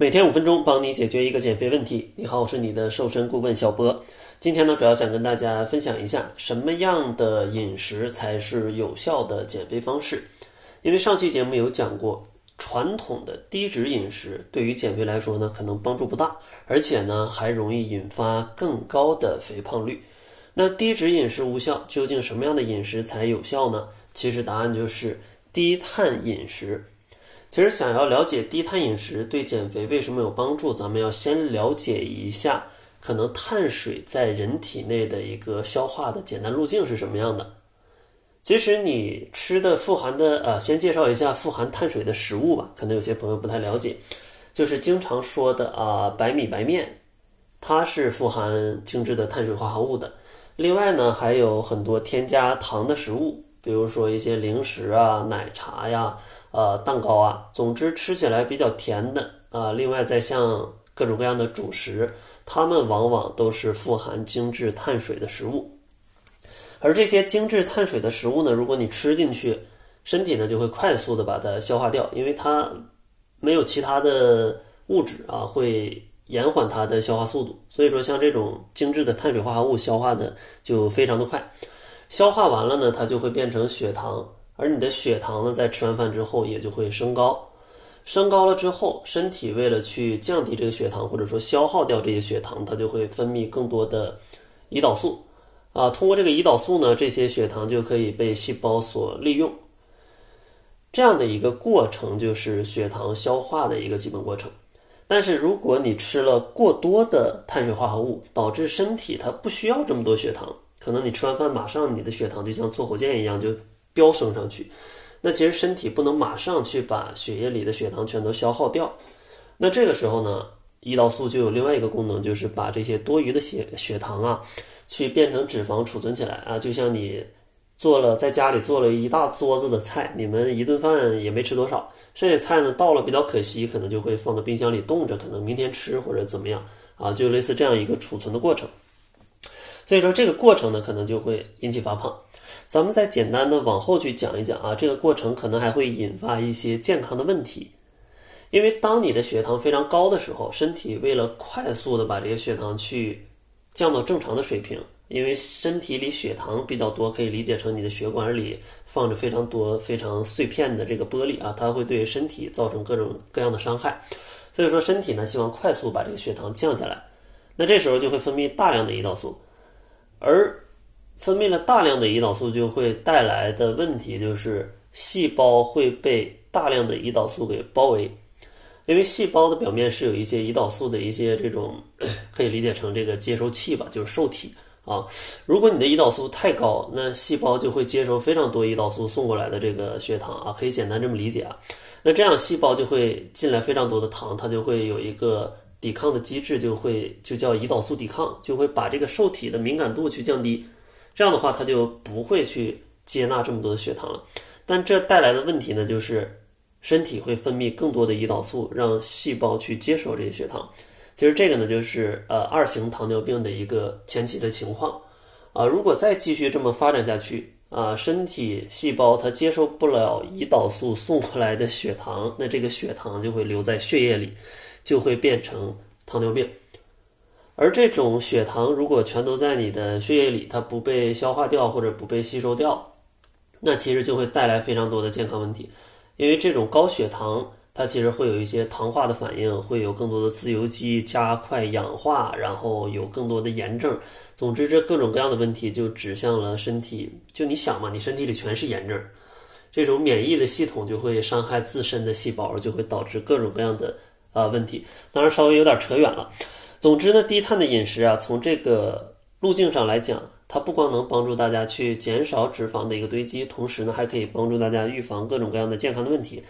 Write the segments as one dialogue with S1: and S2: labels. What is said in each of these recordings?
S1: 每天五分钟，帮你解决一个减肥问题。你好，我是你的瘦身顾问小波。今天呢，主要想跟大家分享一下什么样的饮食才是有效的减肥方式。因为上期节目有讲过，传统的低脂饮食对于减肥来说呢，可能帮助不大，而且呢，还容易引发更高的肥胖率。那低脂饮食无效，究竟什么样的饮食才有效呢？其实答案就是低碳饮食。其实想要了解低碳饮食对减肥为什么有帮助，咱们要先了解一下可能碳水在人体内的一个消化的简单路径是什么样的。其实你吃的富含的呃，先介绍一下富含碳水的食物吧，可能有些朋友不太了解，就是经常说的啊白米白面，它是富含精致的碳水化合物的。另外呢，还有很多添加糖的食物，比如说一些零食啊、奶茶呀。呃，蛋糕啊，总之吃起来比较甜的啊。另外，再像各种各样的主食，它们往往都是富含精致碳水的食物。而这些精致碳水的食物呢，如果你吃进去，身体呢就会快速的把它消化掉，因为它没有其他的物质啊，会延缓它的消化速度。所以说，像这种精致的碳水化合物消化的就非常的快，消化完了呢，它就会变成血糖。而你的血糖呢，在吃完饭之后也就会升高，升高了之后，身体为了去降低这个血糖，或者说消耗掉这些血糖，它就会分泌更多的胰岛素，啊，通过这个胰岛素呢，这些血糖就可以被细胞所利用。这样的一个过程就是血糖消化的一个基本过程。但是如果你吃了过多的碳水化合物，导致身体它不需要这么多血糖，可能你吃完饭马上你的血糖就像坐火箭一样就。飙升上去，那其实身体不能马上去把血液里的血糖全都消耗掉，那这个时候呢，胰岛素就有另外一个功能，就是把这些多余的血血糖啊，去变成脂肪储存起来啊。就像你做了在家里做了一大桌子的菜，你们一顿饭也没吃多少，剩下菜呢到了比较可惜，可能就会放到冰箱里冻着，可能明天吃或者怎么样啊，就类似这样一个储存的过程。所以说这个过程呢，可能就会引起发胖。咱们再简单的往后去讲一讲啊，这个过程可能还会引发一些健康的问题，因为当你的血糖非常高的时候，身体为了快速的把这个血糖去降到正常的水平，因为身体里血糖比较多，可以理解成你的血管里放着非常多非常碎片的这个玻璃啊，它会对身体造成各种各样的伤害，所以说身体呢希望快速把这个血糖降下来，那这时候就会分泌大量的胰岛素，而分泌了大量的胰岛素，就会带来的问题就是细胞会被大量的胰岛素给包围，因为细胞的表面是有一些胰岛素的一些这种，可以理解成这个接收器吧，就是受体啊。如果你的胰岛素太高，那细胞就会接收非常多胰岛素送过来的这个血糖啊，可以简单这么理解啊。那这样细胞就会进来非常多的糖，它就会有一个抵抗的机制，就会就叫胰岛素抵抗，就会把这个受体的敏感度去降低。这样的话，它就不会去接纳这么多的血糖了。但这带来的问题呢，就是身体会分泌更多的胰岛素，让细胞去接受这些血糖。其实这个呢，就是呃二型糖尿病的一个前期的情况。啊，如果再继续这么发展下去，啊，身体细胞它接受不了胰岛素送过来的血糖，那这个血糖就会留在血液里，就会变成糖尿病。而这种血糖如果全都在你的血液里，它不被消化掉或者不被吸收掉，那其实就会带来非常多的健康问题。因为这种高血糖，它其实会有一些糖化的反应，会有更多的自由基加快氧化，然后有更多的炎症。总之，这各种各样的问题就指向了身体。就你想嘛，你身体里全是炎症，这种免疫的系统就会伤害自身的细胞，就会导致各种各样的啊问题。当然，稍微有点扯远了。总之呢，低碳的饮食啊，从这个路径上来讲，它不光能帮助大家去减少脂肪的一个堆积，同时呢，还可以帮助大家预防各种各样的健康的问题。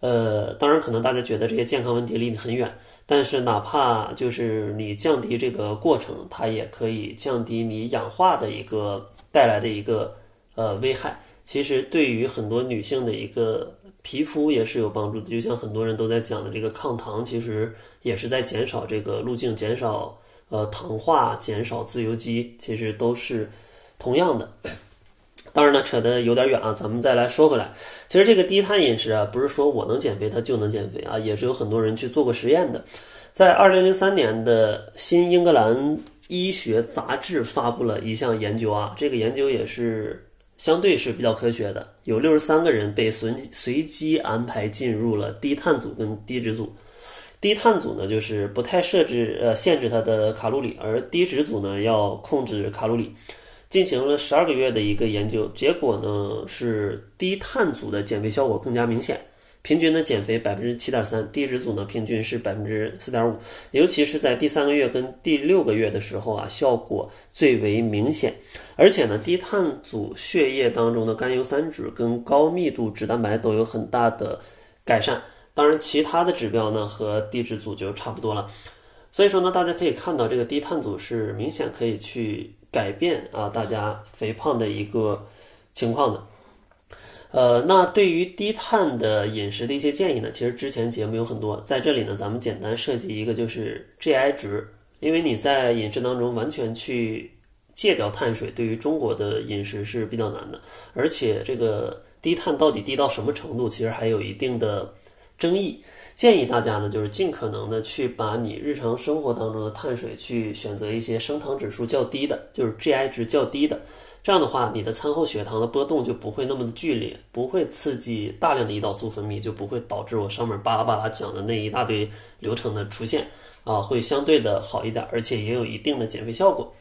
S1: 呃，当然，可能大家觉得这些健康问题离你很远，但是哪怕就是你降低这个过程，它也可以降低你氧化的一个带来的一个呃危害。其实对于很多女性的一个。皮肤也是有帮助的，就像很多人都在讲的这个抗糖，其实也是在减少这个路径，减少呃糖化，减少自由基，其实都是同样的。当然呢，扯得有点远啊，咱们再来说回来。其实这个低碳饮食啊，不是说我能减肥它就能减肥啊，也是有很多人去做过实验的。在二零零三年的新英格兰医学杂志发布了一项研究啊，这个研究也是相对是比较科学的，有六十三个人被随随机安排进入了低碳组跟低脂组。低碳组呢，就是不太设置呃限制它的卡路里，而低脂组呢要控制卡路里，进行了十二个月的一个研究，结果呢是低碳组的减肥效果更加明显，平均呢减肥百分之七点三，低脂组呢平均是百分之四点五，尤其是在第三个月跟第六个月的时候啊，效果最为明显，而且呢低碳组血液当中的甘油三酯跟高密度脂蛋白都有很大的改善。当然，其他的指标呢和低脂组就差不多了，所以说呢，大家可以看到这个低碳组是明显可以去改变啊大家肥胖的一个情况的。呃，那对于低碳的饮食的一些建议呢，其实之前节目有很多，在这里呢，咱们简单设计一个就是 GI 值，因为你在饮食当中完全去戒掉碳水，对于中国的饮食是比较难的，而且这个低碳到底低到什么程度，其实还有一定的。争议建议大家呢，就是尽可能的去把你日常生活当中的碳水去选择一些升糖指数较低的，就是 GI 值较低的。这样的话，你的餐后血糖的波动就不会那么的剧烈，不会刺激大量的胰岛素分泌，就不会导致我上面巴拉巴拉讲的那一大堆流程的出现啊，会相对的好一点，而且也有一定的减肥效果。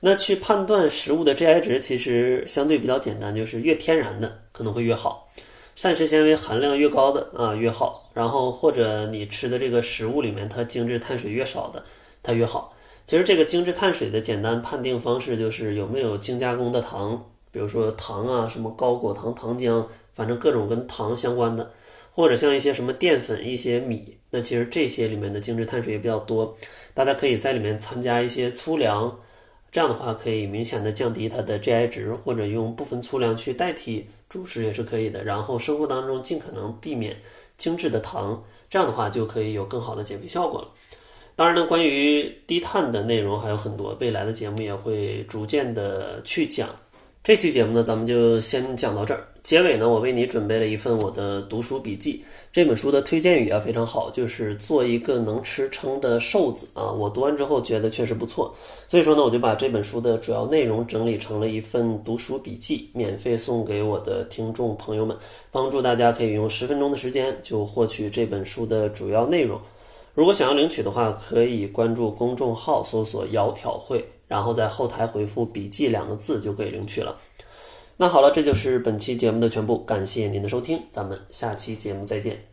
S1: 那去判断食物的 GI 值其实相对比较简单，就是越天然的可能会越好。膳食纤维含量越高的啊越好，然后或者你吃的这个食物里面它精致碳水越少的它越好。其实这个精致碳水的简单判定方式就是有没有精加工的糖，比如说糖啊什么高果糖糖浆，反正各种跟糖相关的，或者像一些什么淀粉、一些米，那其实这些里面的精致碳水也比较多，大家可以在里面参加一些粗粮，这样的话可以明显的降低它的 GI 值，或者用部分粗粮去代替。主食也是可以的，然后生活当中尽可能避免精致的糖，这样的话就可以有更好的减肥效果了。当然呢，关于低碳的内容还有很多，未来的节目也会逐渐的去讲。这期节目呢，咱们就先讲到这儿。结尾呢，我为你准备了一份我的读书笔记。这本书的推荐语啊非常好，就是做一个能吃撑的瘦子啊。我读完之后觉得确实不错，所以说呢，我就把这本书的主要内容整理成了一份读书笔记，免费送给我的听众朋友们，帮助大家可以用十分钟的时间就获取这本书的主要内容。如果想要领取的话，可以关注公众号搜索“窈窕会”。然后在后台回复“笔记”两个字就可以领取了。那好了，这就是本期节目的全部，感谢您的收听，咱们下期节目再见。